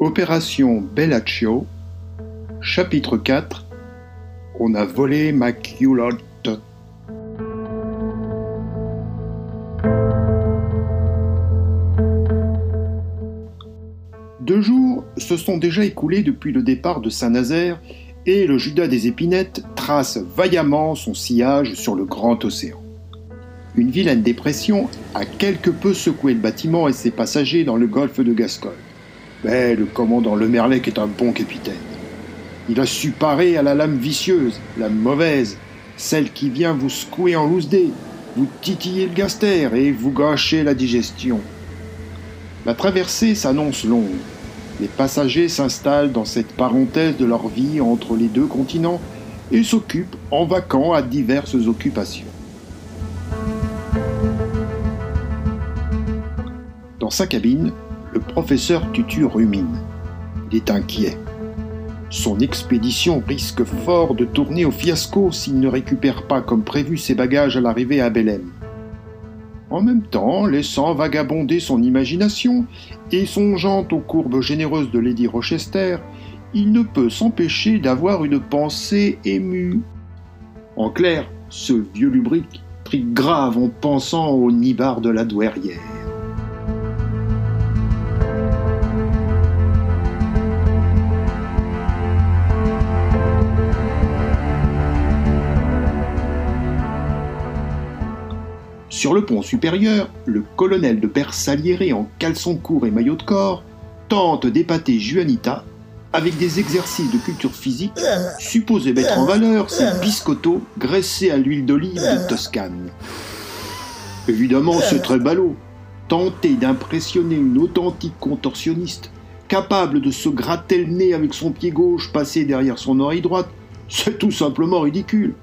Opération Bellaccio, chapitre 4 On a volé ma. Deux jours se sont déjà écoulés depuis le départ de Saint-Nazaire et le Judas des Épinettes trace vaillamment son sillage sur le grand océan. Une vilaine dépression a quelque peu secoué le bâtiment et ses passagers dans le golfe de Gascogne. Mais le commandant Le Merlec est un bon capitaine. Il a su parer à la lame vicieuse, la mauvaise, celle qui vient vous secouer en loose dé, vous titiller le gaster et vous gâcher la digestion. La traversée s'annonce longue. Les passagers s'installent dans cette parenthèse de leur vie entre les deux continents et s'occupent en vacant à diverses occupations. Dans sa cabine, le professeur Tutu rumine. Il est inquiet. Son expédition risque fort de tourner au fiasco s'il ne récupère pas comme prévu ses bagages à l'arrivée à Belém. En même temps, laissant vagabonder son imagination et songeant aux courbes généreuses de Lady Rochester, il ne peut s'empêcher d'avoir une pensée émue. En clair, ce vieux lubrique grave en pensant au nibard de la douairière. Sur le pont supérieur, le colonel de Bersaliere en caleçon court et maillot de corps tente d'épater Juanita avec des exercices de culture physique supposés mettre en valeur ses biscottos graissés à l'huile d'olive de Toscane. Évidemment, très ballot. Tenter d'impressionner une authentique contorsionniste, capable de se gratter le nez avec son pied gauche passé derrière son oreille droite, c'est tout simplement ridicule.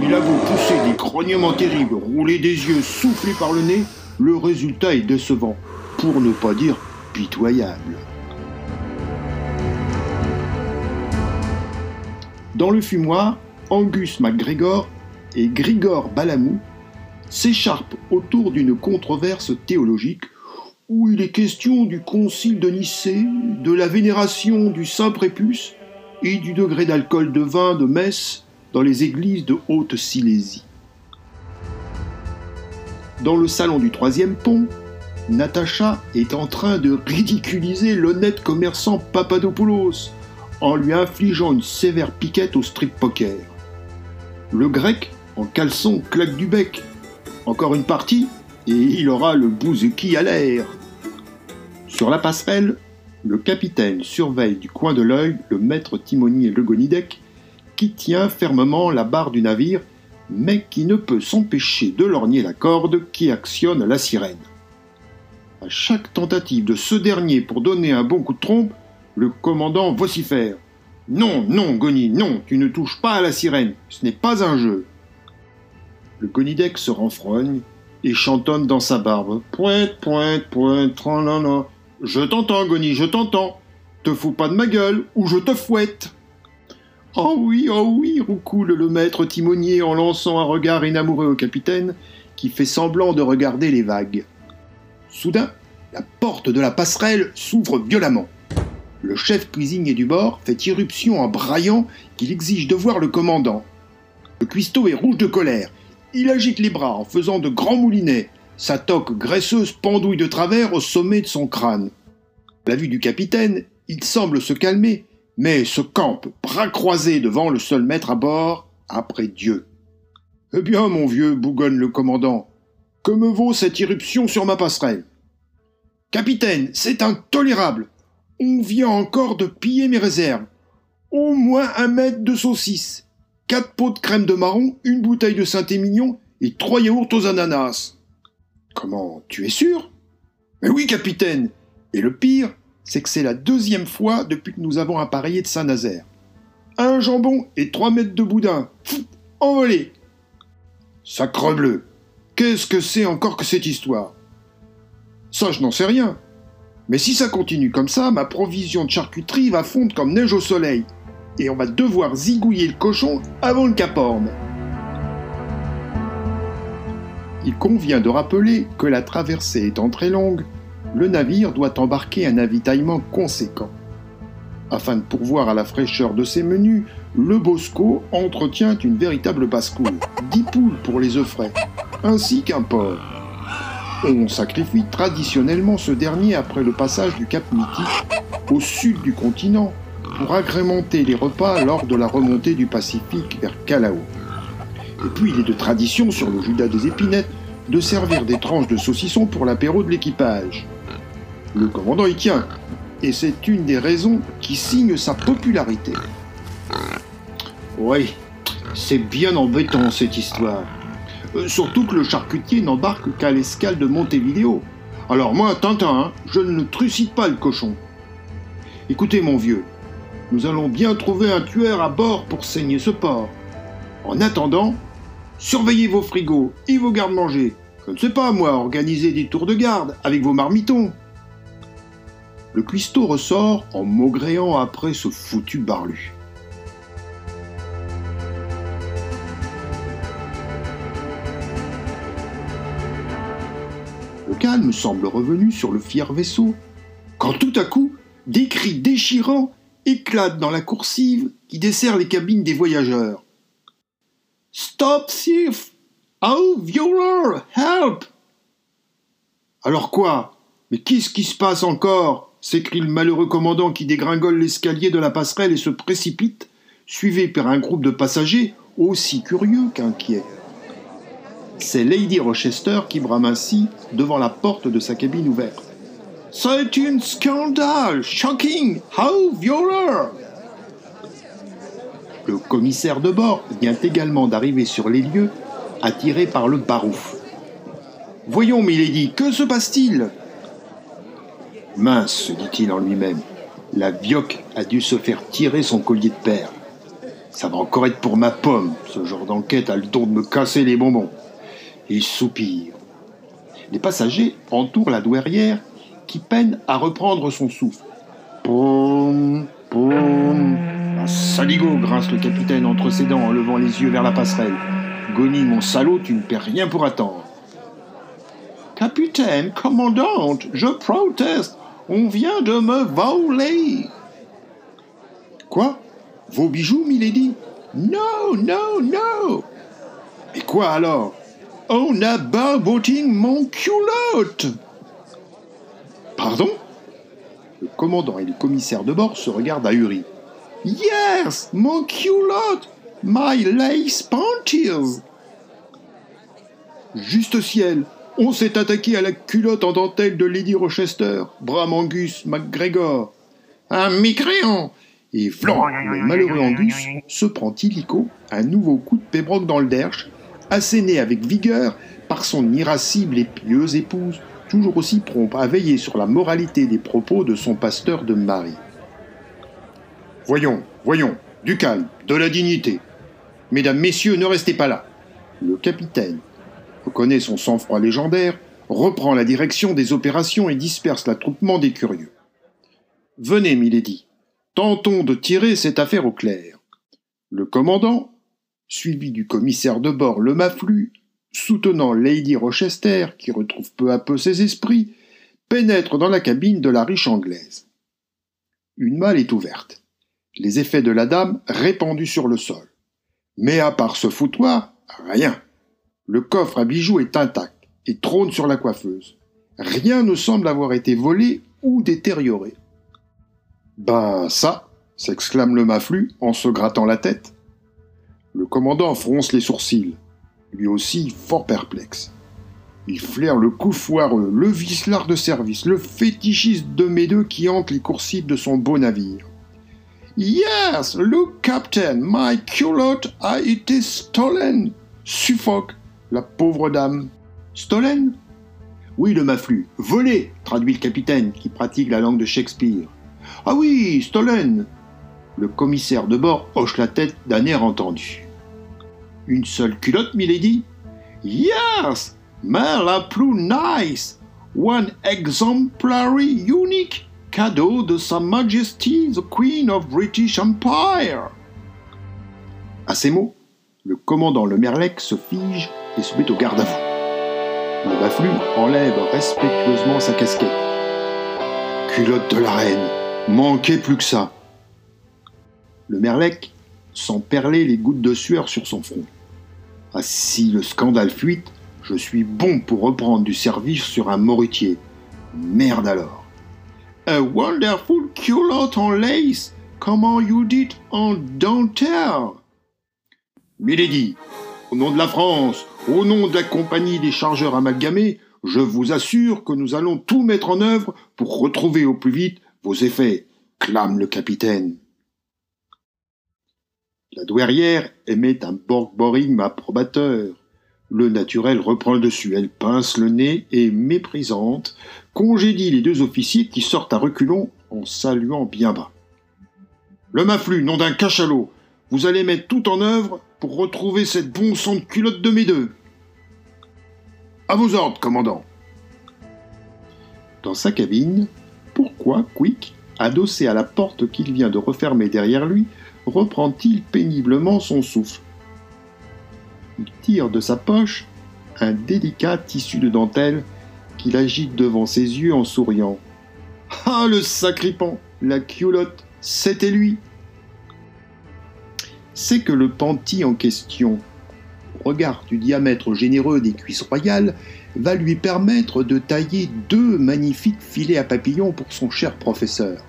Il a beau pousser des grognements terribles, rouler des yeux, souffler par le nez, le résultat est décevant, pour ne pas dire pitoyable. Dans le fumoir, Angus MacGregor et Grigor Balamou s'écharpent autour d'une controverse théologique où il est question du concile de Nicée, de la vénération du Saint Prépuce et du degré d'alcool de vin de Metz dans les églises de Haute-Silésie. Dans le salon du troisième pont, Natacha est en train de ridiculiser l'honnête commerçant Papadopoulos en lui infligeant une sévère piquette au strip poker. Le grec, en caleçon, claque du bec. Encore une partie, et il aura le bouzouki à l'air. Sur la passerelle, le capitaine surveille du coin de l'œil le maître timonier Legonidec qui tient fermement la barre du navire, mais qui ne peut s'empêcher de lorgner la corde qui actionne la sirène. À chaque tentative de ce dernier pour donner un bon coup de trompe, le commandant vocifère. Non, non, Goni, non, tu ne touches pas à la sirène, ce n'est pas un jeu. Le Gonidec se renfrogne et chantonne dans sa barbe. Pointe, pointe, pointe, tranlala. Je t'entends, Goni, je t'entends. Te fous pas de ma gueule ou je te fouette. Oh oui, oh oui, roucoule le maître timonier en lançant un regard inamoureux au capitaine, qui fait semblant de regarder les vagues. Soudain, la porte de la passerelle s'ouvre violemment. Le chef cuisinier du bord fait irruption en braillant qu'il exige de voir le commandant. Le cuistot est rouge de colère. Il agite les bras en faisant de grands moulinets. Sa toque graisseuse pendouille de travers au sommet de son crâne. À la vue du capitaine, il semble se calmer mais se campe, bras croisés devant le seul maître à bord, après Dieu. Eh bien, mon vieux, bougonne le commandant, que me vaut cette irruption sur ma passerelle? Capitaine, c'est intolérable. On vient encore de piller mes réserves. Au moins un mètre de saucisse, quatre pots de crème de marron, une bouteille de Saint-Émilion et trois yaourts aux ananas. Comment, tu es sûr? Mais oui, capitaine. Et le pire, c'est que c'est la deuxième fois depuis que nous avons appareillé de Saint-Nazaire. Un jambon et trois mètres de boudin. envolé Sacre bleu Qu'est-ce que c'est encore que cette histoire? Ça, je n'en sais rien. Mais si ça continue comme ça, ma provision de charcuterie va fondre comme neige au soleil. Et on va devoir zigouiller le cochon avant le caporne. Il convient de rappeler que la traversée étant très longue, le navire doit embarquer un avitaillement conséquent. Afin de pourvoir à la fraîcheur de ses menus, le Bosco entretient une véritable basse-cour. Dix poules pour les œufs frais, ainsi qu'un porc. On sacrifie traditionnellement ce dernier après le passage du Cap Mythique au sud du continent pour agrémenter les repas lors de la remontée du Pacifique vers Calao. Et puis il est de tradition sur le Judas des épinettes de servir des tranches de saucisson pour l'apéro de l'équipage. Le commandant y tient, et c'est une des raisons qui signe sa popularité. Oui, c'est bien embêtant cette histoire. Euh, surtout que le charcutier n'embarque qu'à l'escale de Montevideo. Alors moi, Tintin, hein, je ne trucide pas le cochon. Écoutez mon vieux, nous allons bien trouver un tueur à bord pour saigner ce porc. En attendant, surveillez vos frigos et vos gardes-manger. Je ne sais pas, moi, organiser des tours de garde avec vos marmitons. Le cuistot ressort en maugréant après ce foutu barlu. Le calme semble revenu sur le fier vaisseau, quand tout à coup, des cris déchirants éclatent dans la coursive qui dessert les cabines des voyageurs. Stop thief! Oh, viewer! Help! Alors quoi? Mais qu'est-ce qui se passe encore? s'écrie le malheureux commandant qui dégringole l'escalier de la passerelle et se précipite, suivi par un groupe de passagers aussi curieux qu'inquiets. C'est Lady Rochester qui brame ainsi devant la porte de sa cabine ouverte. C'est un scandale! Shocking! How viewer! Le commissaire de bord vient également d'arriver sur les lieux, attiré par le barouf. Voyons, Milady, que se passe-t-il? Mince, se dit-il en lui-même, la vioque a dû se faire tirer son collier de perles. Ça va encore être pour ma pomme, ce genre d'enquête a le don de me casser les bonbons. Il soupire. Les passagers entourent la douairière qui peine à reprendre son souffle. Poum, poum. Saligo, grince le capitaine entre ses dents en levant les yeux vers la passerelle. Goni, mon salaud, tu ne perds rien pour attendre. Capitaine, commandante, je proteste. On vient de me voler. Quoi? Vos bijoux, Milady? Non, non, non. Mais quoi alors? On a barboté mon culotte. Pardon? Le commandant et le commissaire de bord se regardent ahuris. Yes, mon culotte My lace panties Juste ciel On s'est attaqué à la culotte en dentelle de Lady Rochester, Bram Angus MacGregor. Un mécréant Et flan Le malheureux Angus se prend illico un nouveau coup de pébroc dans le derche, asséné avec vigueur par son irascible et pieuse épouse, toujours aussi prompt à veiller sur la moralité des propos de son pasteur de mari. Voyons, voyons, du calme, de la dignité. Mesdames, messieurs, ne restez pas là. Le capitaine reconnaît son sang-froid légendaire, reprend la direction des opérations et disperse l'attroupement des curieux. Venez, Milady, tentons de tirer cette affaire au clair. Le commandant, suivi du commissaire de bord le Maflu, soutenant Lady Rochester, qui retrouve peu à peu ses esprits, pénètre dans la cabine de la riche anglaise. Une malle est ouverte. Les effets de la dame répandus sur le sol. Mais à part ce foutoir, rien. Le coffre à bijoux est intact et trône sur la coiffeuse. Rien ne semble avoir été volé ou détérioré. Ben ça, s'exclame le maflu en se grattant la tête. Le commandant fronce les sourcils lui aussi fort perplexe. Il flaire le coup foireux, le vicelard de service, le fétichiste de mes deux qui hante les coursives de son beau navire. Yes, look, Captain, my culotte a été stolen. Suffoque, la pauvre dame. Stolen? Oui, le maflu. Volé, traduit le capitaine qui pratique la langue de Shakespeare. Ah oui, stolen. Le commissaire de bord hoche la tête d'un air entendu. Une seule culotte, milady? Yes, mais la plus nice. One exemplary unique cadeau de Sa Majesty the Queen of British Empire. À ces mots, le commandant le Merlec se fige et se met au garde à vous. Le Baflu enlève respectueusement sa casquette. Culotte de la reine, manquez plus que ça. Le merlec sent perler les gouttes de sueur sur son front. Ah, si le scandale fuite, je suis bon pour reprendre du service sur un moritier. Merde alors. A wonderful culotte en lace. Comment you dit en dentelle Milady, au nom de la France, au nom de la compagnie des chargeurs amalgamés, je vous assure que nous allons tout mettre en œuvre pour retrouver au plus vite vos effets, clame le capitaine. La douairière émet un borg-boring approbateur. Le naturel reprend le dessus. Elle pince le nez et, méprisante, congédie les deux officiers qui sortent à reculons en saluant bien bas. Le maflu, nom d'un cachalot, vous allez mettre tout en œuvre pour retrouver cette bon sang de culotte de mes deux. À vos ordres, commandant. Dans sa cabine, pourquoi Quick, adossé à la porte qu'il vient de refermer derrière lui, reprend-il péniblement son souffle? Il tire de sa poche un délicat tissu de dentelle qu'il agite devant ses yeux en souriant. Ah, le sacripant La culotte C'était lui C'est que le panty en question, au regard du diamètre généreux des cuisses royales, va lui permettre de tailler deux magnifiques filets à papillons pour son cher professeur.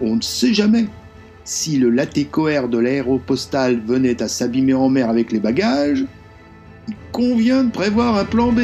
On ne sait jamais si le latécoère de l'aéropostale venait à s'abîmer en mer avec les bagages, il convient de prévoir un plan B.